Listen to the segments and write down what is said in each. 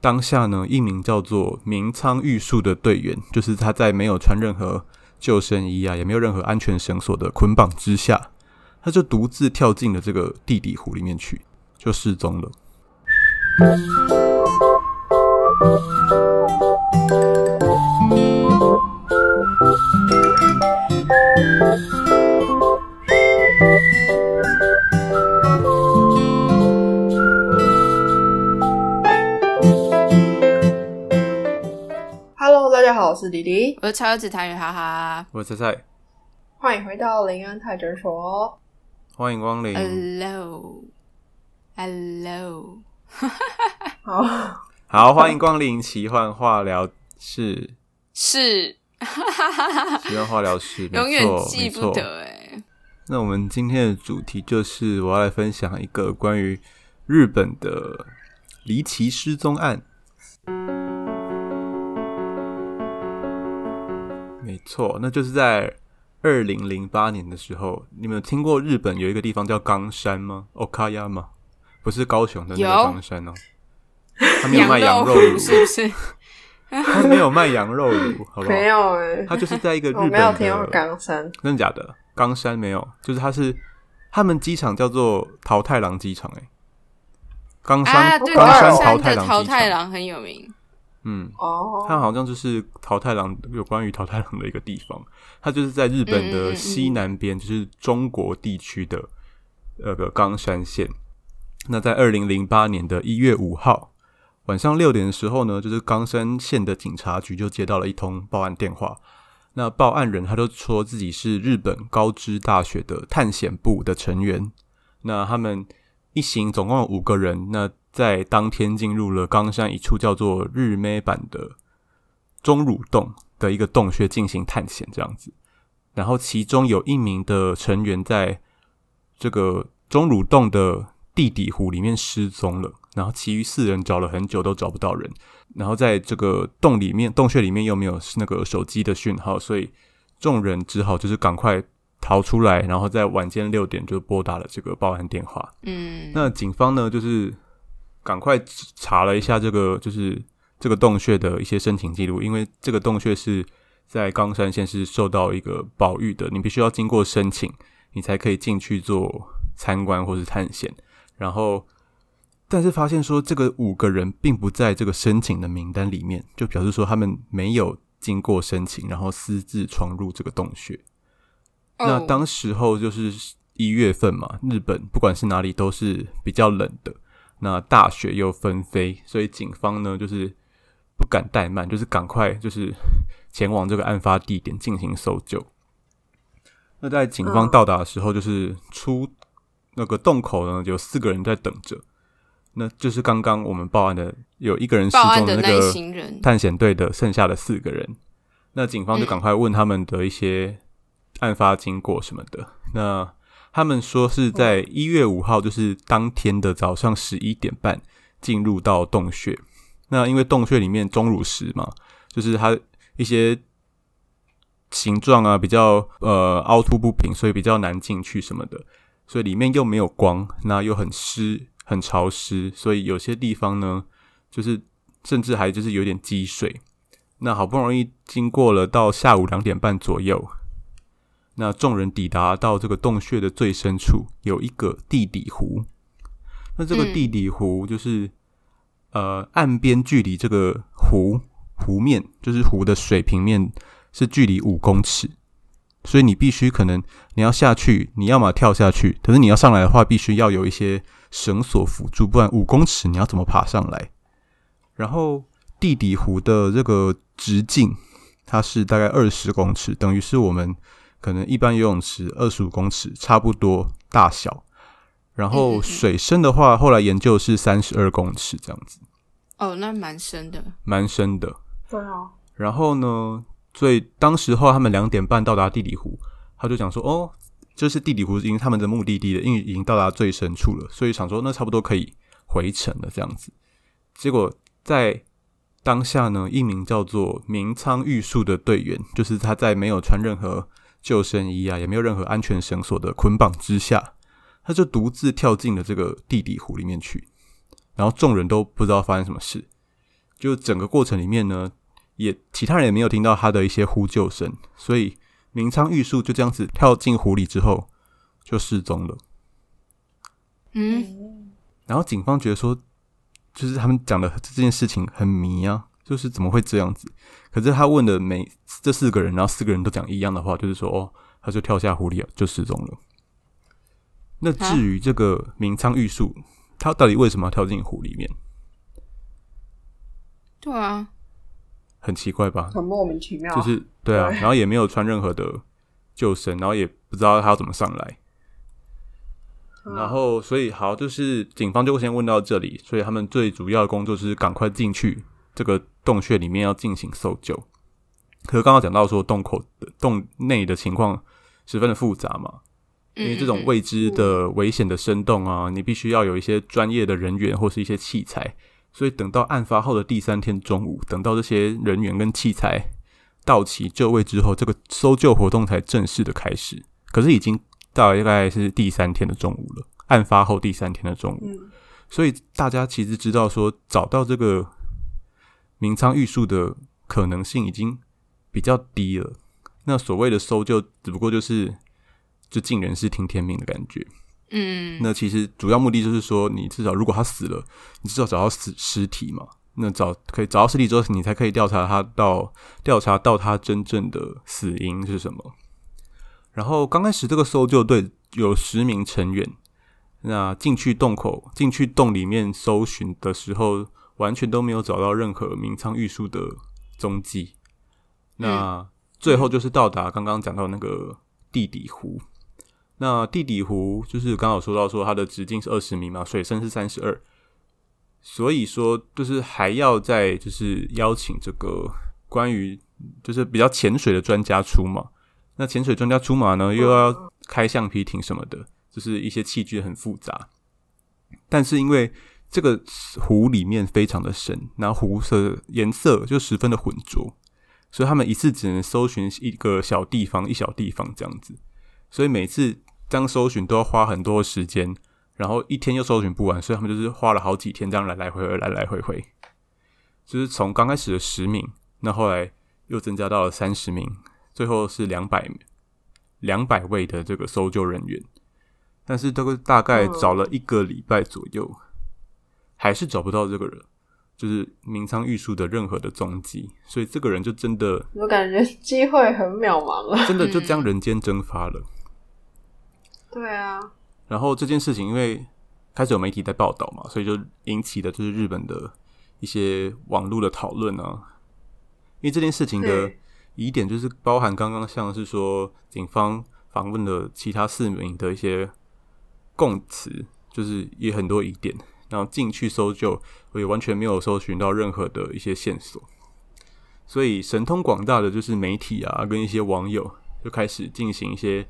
当下呢，一名叫做明仓玉树的队员，就是他在没有穿任何救生衣啊，也没有任何安全绳索的捆绑之下，他就独自跳进了这个地底湖里面去，就失踪了。大家好，我是迪迪，我是超子台语，哈哈。我是菜菜，欢迎回到林安泰诊所。欢迎光临。Hello，Hello，好，好，欢迎光临奇幻化疗室。是 奇幻化疗室，永远错记不得哎。那我们今天的主题就是我要来分享一个关于日本的离奇失踪案。没错，那就是在二零零八年的时候，你们有听过日本有一个地方叫冈山吗？Okayama 吗？不是高雄的那个冈山哦，他没有卖羊肉炉，是不是？他没有卖羊肉炉，好不好？没有哎、他就是在一个日我本没有听过的冈山。真的假的？冈山没有，就是他是他们机场叫做桃太郎机场、欸，冈山、冈山桃太郎的桃机场，太郎很有名。嗯，哦，它好像就是桃太郎有关于桃太郎的一个地方，它就是在日本的嗯西南边，就是中国地区的那个冈山县。那在二零零八年的一月五号晚上六点的时候呢，就是冈山县的警察局就接到了一通报案电话。那报案人他就说自己是日本高知大学的探险部的成员。那他们一行总共有五个人，那在当天进入了冈山一处叫做日妹版的钟乳洞的一个洞穴进行探险，这样子。然后其中有一名的成员在这个钟乳洞的地底湖里面失踪了，然后其余四人找了很久都找不到人。然后在这个洞里面、洞穴里面又没有那个手机的讯号，所以众人只好就是赶快逃出来，然后在晚间六点就拨打了这个报案电话。嗯，那警方呢，就是赶快查了一下这个，就是这个洞穴的一些申请记录，因为这个洞穴是在冈山县是受到一个保育的，你必须要经过申请，你才可以进去做参观或是探险。然后，但是发现说这个五个人并不在这个申请的名单里面，就表示说他们没有经过申请，然后私自闯入这个洞穴。那哦当时候就是一月份嘛，日本不管是哪里都是比较冷的，那大雪又纷飞，所以警方呢就是不敢怠慢，就是赶快就是前往这个案发地点进行搜救。那在警方嗯。到达的时候，就是出那个洞口呢，有四个人在等着，那就是刚刚我们报案的有一个人失踪的那个，探险队的剩下的四个人，那警方就赶快问他们的一些案发经过什么的。那他们说是在一月五号，就是当天的早上十一点半进入到洞穴。那因为洞穴里面钟乳石嘛，就是它一些形状啊比较呃凹凸不平，所以比较难进去什么的。所以里面又没有光，那又很湿很潮湿，所以有些地方呢，就是甚至还就是有点积水。那好不容易经过了到下午两点半左右，那众人抵达到这个洞穴的最深处，有一个地底湖。那这个嗯地底湖就是、呃岸边距离这个湖湖面，就是湖的水平面是距离五公尺，所以你必须可能你要下去，你要么跳下去，可是你要上来的话，必须要有一些绳索辅助，不然五公尺你要怎么爬上来？然后地底湖的这个直径，它是大概二十公尺，等于是我们可能一般游泳池二十五公尺差不多大小。然后嗯水深的话，后来研究是三十二公尺这样子，哦，那蛮深的。蛮深的。对啊，然后呢，所以当时候他们两点半到达地理湖，他就讲说，哦，这是地理湖，因为他们的目的地了，因为已经到达最深处了，所以想说那差不多可以回程了这样子。结果在当下呢，一名叫做明仓玉树的队员，就是他在没有穿任何救生衣啊，也没有任何安全绳索的捆绑之下，他就独自跳进了这个地底湖里面去，然后众人都不知道发生什么事。就整个过程里面呢，也其他人也没有听到他的一些呼救声，所以明仓玉树就这样子跳进湖里之后就失踪了。嗯，然后警方觉得说，就是他们讲的这件事情很迷啊，就是怎么会这样子？可是他问的每这四个人，然后四个人都讲一样的话，就是说哦，他就跳下湖里了，就失踪了。那至于这个明仓玉树，他到底为什么要跳进湖里面？对啊，很奇怪吧？很莫名其妙。就是对啊，对然后也没有穿任何的救生，然后也不知道他要怎么上来。嗯然后，所以好，就是警方就先问到这里，所以他们最主要的工作就是赶快进去这个洞穴里面要进行搜救。可是刚刚讲到说洞口的洞内的情况十分的复杂嘛，因为这种嗯未知的危险的深洞啊，你必须要有一些专业的人员或是一些器材。所以等到案发后的第三天中午，等到这些人员跟器材到齐就位之后，这个搜救活动才正式的开始。可是已经到大概是第三天的中午了，案发后第三天的中午，嗯所以大家其实知道说找到这个明仓玉树的可能性已经比较低了。那所谓的搜救，只不过就是就尽人事听天命的感觉。嗯，那其实主要目的就是说，你至少如果他死了，你至少找到尸尸体嘛。那找可以找到尸体之后，你才可以调查他到调查到他真正的死因是什么。然后刚开始这个搜救队有十名成员，那进去洞口进去洞里面搜寻的时候，完全都没有找到任何明仓玉树的踪迹。那最后就是到达刚刚讲到那个地底湖。那地底湖就是刚好说到说它的直径是二十米嘛，水深是三十二，所以说就是还要再就是邀请这个关于就是比较潜水的专家出马。那潜水专家出马呢，又要开橡皮艇什么的，就是一些器具很复杂。但是因为这个湖里面非常的深，然后湖色颜色就十分的浑浊，所以他们一次只能搜寻一个小地方，一小地方这样子。所以每次这样搜寻都要花很多时间，然后一天又搜寻不完，所以他们就是花了好几天这样来来回回，来来回回。就是从刚开始的十名，那后来又增加到了三十名，最后是两百两百位的这个搜救人员。但是这个大概找了一个礼拜左右，还是找不到这个人，就是明仓玉树的任何的踪迹，所以这个人就真的我感觉 机会很渺茫了。真的就将人间蒸发了。对啊，然后这件事情因为开始有媒体在报道嘛，所以就引起的就是日本的一些网络的讨论啊。因为这件事情的疑点就是包含刚刚像是说警方访问了其他市民的一些供词，就是也很多疑点，然后进去搜救，也完全没有搜寻到任何的一些线索。所以神通广大的就是媒体啊，跟一些网友就开始进行一些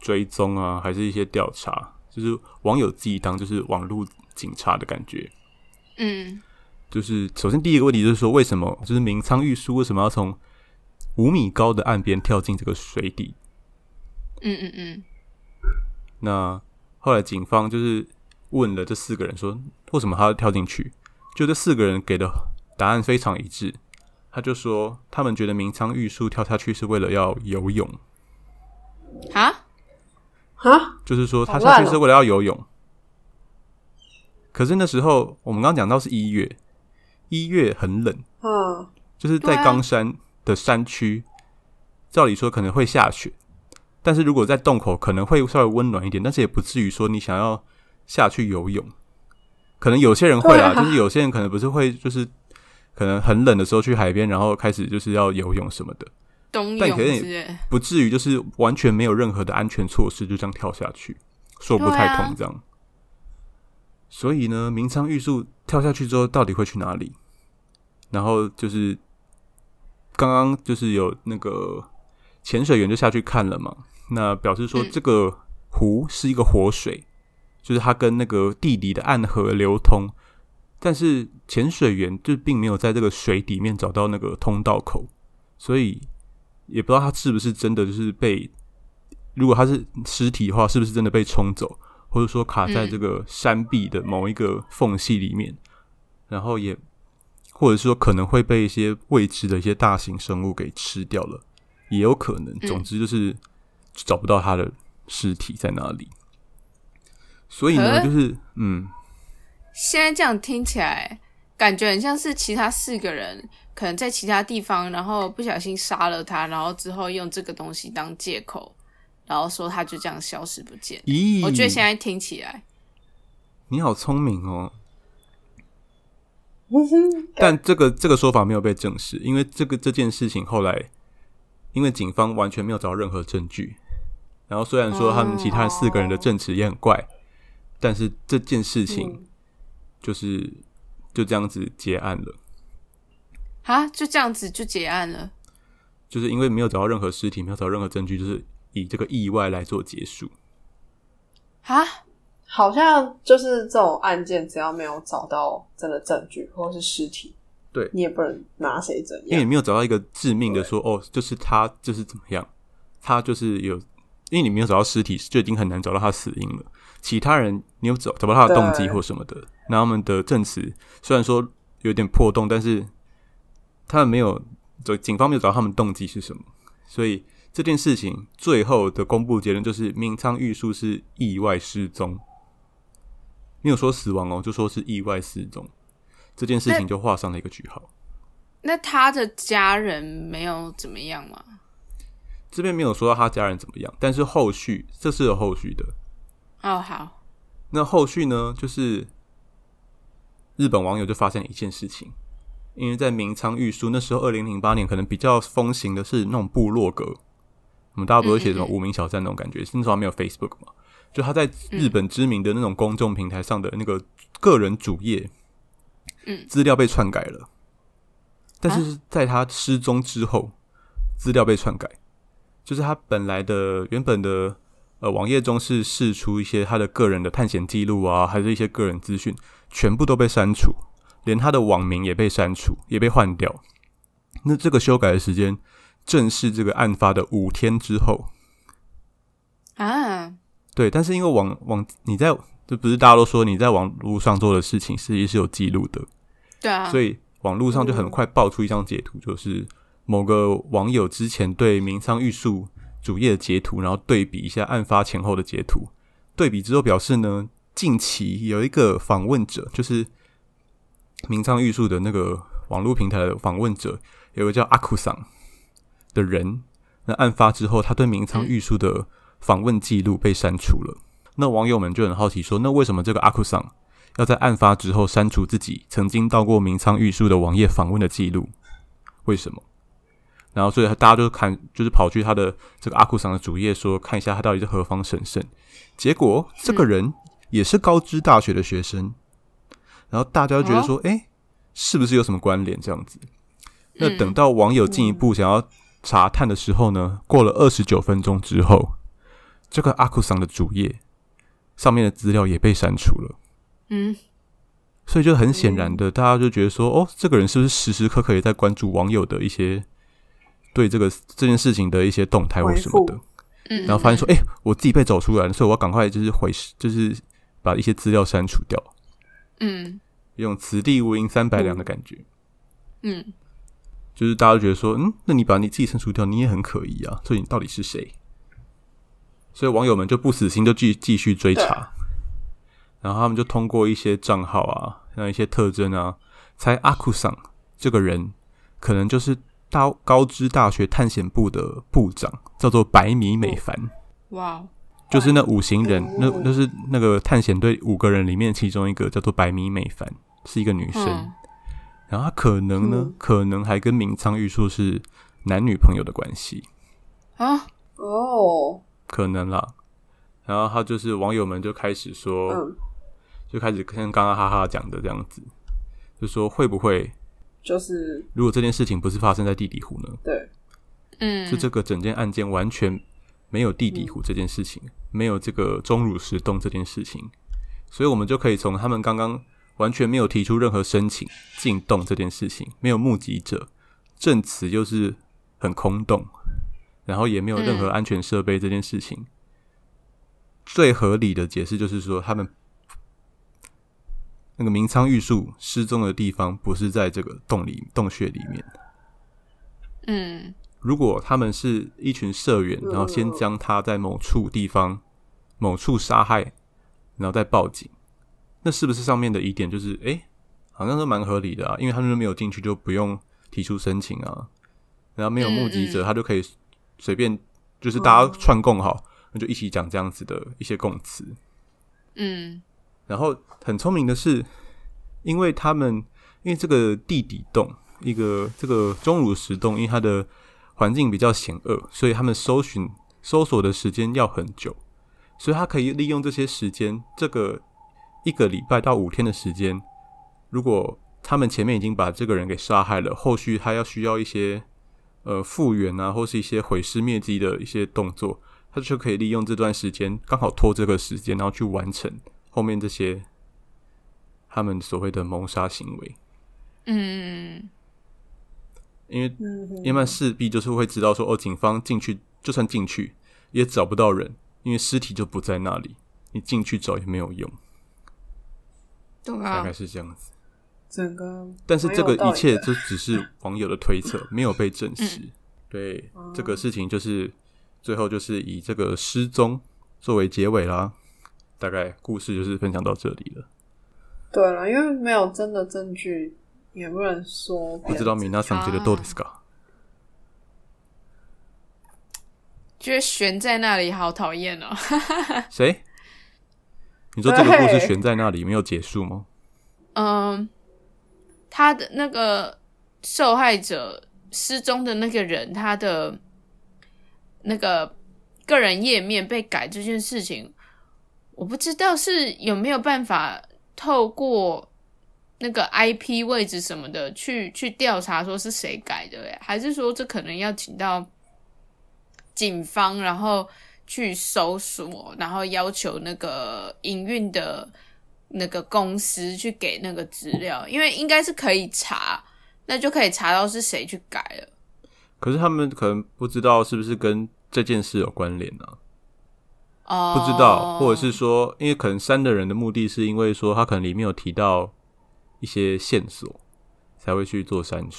追踪啊，还是一些调查，就是网友自己当就是网络警察的感觉。嗯就是首先第一个问题就是说，为什么就是明仓玉树为什么要从五米高的岸边跳进这个水底？嗯嗯嗯，那后来警方就是问了这四个人说，为什么他要跳进去？就这四个人给的答案非常一致，他就说他们觉得明仓玉树跳下去是为了要游泳，啊，啊，就是说他下去是为了要游泳。可是那时候我们刚刚讲到是一月，一月很冷，嗯，就是在冈山的山区，照理说可能会下雪，但是如果在洞口可能会稍微温暖一点，但是也不至于说你想要下去游泳。可能有些人会啦，啊。就是有些人可能不是会，就是可能很冷的时候去海边，然后开始就是要游泳什么的，冬泳但可能之类，不至于就是完全没有任何的安全措施就这样跳下去，说不太通这样。所以呢，明仓玉树跳下去之后到底会去哪里？然后就是刚刚就是有那个潜水员就下去看了嘛，那表示说嗯。这个湖是一个活水，就是它跟那个地底的暗河流通，但是潜水员就并没有在这个水底面找到那个通道口，所以也不知道他是不是真的就是被，如果他是尸体的话，是不是真的被冲走，或者说卡在这个山壁的某一个缝隙里面，然后也或者是说可能会被一些未知的一些大型生物给吃掉了，也有可能。总之就是找不到他的尸体在哪里。所以呢，就是嗯，现在这样听起来，感觉很像是其他四个人可能在其他地方，然后不小心杀了他，然后之后用这个东西当借口，然后说他就这样消失不见。咦，我觉得现在听起来，你好聪明哦。但这个这个说法没有被证实，因为这个这件事情后来，因为警方完全没有找到任何证据。然后虽然说他们其他四个人的证词也很怪，但是这件事情嗯就是就这样子结案了，啊，就这样子就结案了。就是因为没有找到任何尸体，没有找到任何证据，就是以这个意外来做结束。啊，好像就是这种案件，只要没有找到真的证据或者是尸体，对你也不能拿谁怎样因为你。没有找到一个致命的说哦，就是他就是怎么样，他就是有，因为你没有找到尸体，就已经很难找到他死因了。其他人你有找找不到他的动机或什么的，那他们的证词虽然说有点破洞，但是他们没有，就警方没有找到他们动机是什么，所以这件事情最后的公布结论就是明仓玉树是意外失踪，没有说死亡哦，就说是意外失踪，这件事情就画上了一个句号。那他的家人没有怎么样吗？这边没有说到他家人怎么样，但是后续这是有后续的。哦，好，那后续呢，就是日本网友就发现一件事情，因为在明仓玉树那时候，二零零八年可能比较风行的是那种部落格，我们大家不是写什么无名小站那种感觉，那时候还没有 Facebook 嘛，就他在日本知名的那种公众平台上的那个个人主页，嗯。资料被篡改了，但是在他失踪之后，资料被篡改，就是他本来的原本的呃网页中是释出一些他的个人的探险记录啊，还是一些个人资讯，全部都被删除，连他的网名也被删除，也被换掉。那这个修改的时间正是这个案发的五天之后。啊，对，但是因为网网你在这不是大家都说你在网络上做的事情，实际是有记录的，对啊，所以网络上就很快爆出一张截图，就是某个网友之前对明仓玉树主页的截图，然后对比一下案发前后的截图，对比之后表示呢，近期有一个访问者，就是明仓玉树的那个网络平台的访问者，有个叫阿库桑的人，那案发之后，他对明仓玉树的访问记录被删除了。那网友们就很好奇说，那为什么这个阿库桑要在案发之后删除自己曾经到过明仓玉树的网页访问的记录？为什么？然后所以大家就看，就是跑去他的这个阿库桑的主页说，看一下他到底是何方神圣。结果这个人也是高知大学的学生，然后大家就觉得说，哎、是不是有什么关联？这样子。那等到网友进一步想要查探的时候呢，过了二十九分钟之后，这个阿库桑的主页上面的资料也被删除了。嗯，所以就很显然的，大家就觉得说，哦，这个人是不是时时刻刻也在关注网友的一些对这个这件事情的一些动态或什么的？嗯，然后发现说，哎、我自己被走出来了，所以我要赶快就是回，就是把一些资料删除掉，嗯用此地无银三百两的感觉。嗯就是大家都觉得说，嗯，那你把你自己删除掉，你也很可疑啊，所以你到底是谁？所以网友们就不死心，就继继续追查，然后他们就通过一些账号啊，像一些特征啊，猜阿库桑这个人可能就是大高知大学探险部的部长，叫做白米美凡，哇哦，就是那五行人，那哦。那是那个探险队五个人里面其中一个叫做白米美凡，是一个女生。嗯。然后她可能呢，嗯。可能还跟明仓玉树是男女朋友的关系，啊，哦，可能啦。然后他就是网友们就开始说，嗯，就开始跟刚刚哈哈讲的这样子，就说会不会就是如果这件事情不是发生在地底湖呢？对，嗯，就这个整件案件完全没有地底湖这件事情，没有这个钟乳石洞这件事情，所以我们就可以从他们刚刚完全没有提出任何申请进洞这件事情，没有目击者，证词就是很空洞，然后也没有任何嗯。安全设备这件事情，最合理的解释就是说他们那个明仓玉树失踪的地方不是在这个洞里洞穴里面。嗯如果他们是一群社员，然后先将他在某处地方、某处杀害，然后再报警，那是不是上面的疑点就是，诶，好像是蛮合理的啊？因为他们没有进去，就不用提出申请啊，然后没有目击者，他就可以随便，就是大家串供好，那就一起讲这样子的一些供词。嗯然后很聪明的是，因为他们因为这个地底洞，一个这个钟乳石洞，因为它的环境比较险恶，所以他们搜寻搜索的时间要很久，所以他可以利用这些时间，这个一个礼拜到五天的时间，如果他们前面已经把这个人给杀害了，后续他要需要一些呃复原啊，或是一些毁尸灭迹的一些动作，他就可以利用这段时间，刚好拖这个时间，然后去完成。后面这些他们所谓的谋杀行为。嗯因为嗯哼，因为势必就是会知道说，哦，警方进去就算进去也找不到人，因为尸体就不在那里，你进去找也没有用，懂啊大概，是这样子。整个但是这个一切就只是网友的推测，没有被证实。对，这个事情就是最后就是以这个失踪作为结尾啦。大概故事就是分享到这里了。对了，因为没有真的证据，也不能说不知道米娜桑觉得どうですか？觉得悬在那里好讨厌哦。谁？你说这个故事对悬在那里没有结束吗？嗯，他的那个受害者失踪的那个人，他的那个个人页面被改这件事情， 我不知道是有没有办法透过那个 IP 位置什么的去去调查说是谁改的，诶，还是说这可能要请到警方，然后去搜索，然后要求那个营运的那个公司去给那个资料，因为应该是可以查，那就可以查到是谁去改了。可是他们可能不知道是不是跟这件事有关联呢、哦，不知道，或者是说，因为可能删的人的目的是因为说他可能里面有提到一些线索，才会去做删除。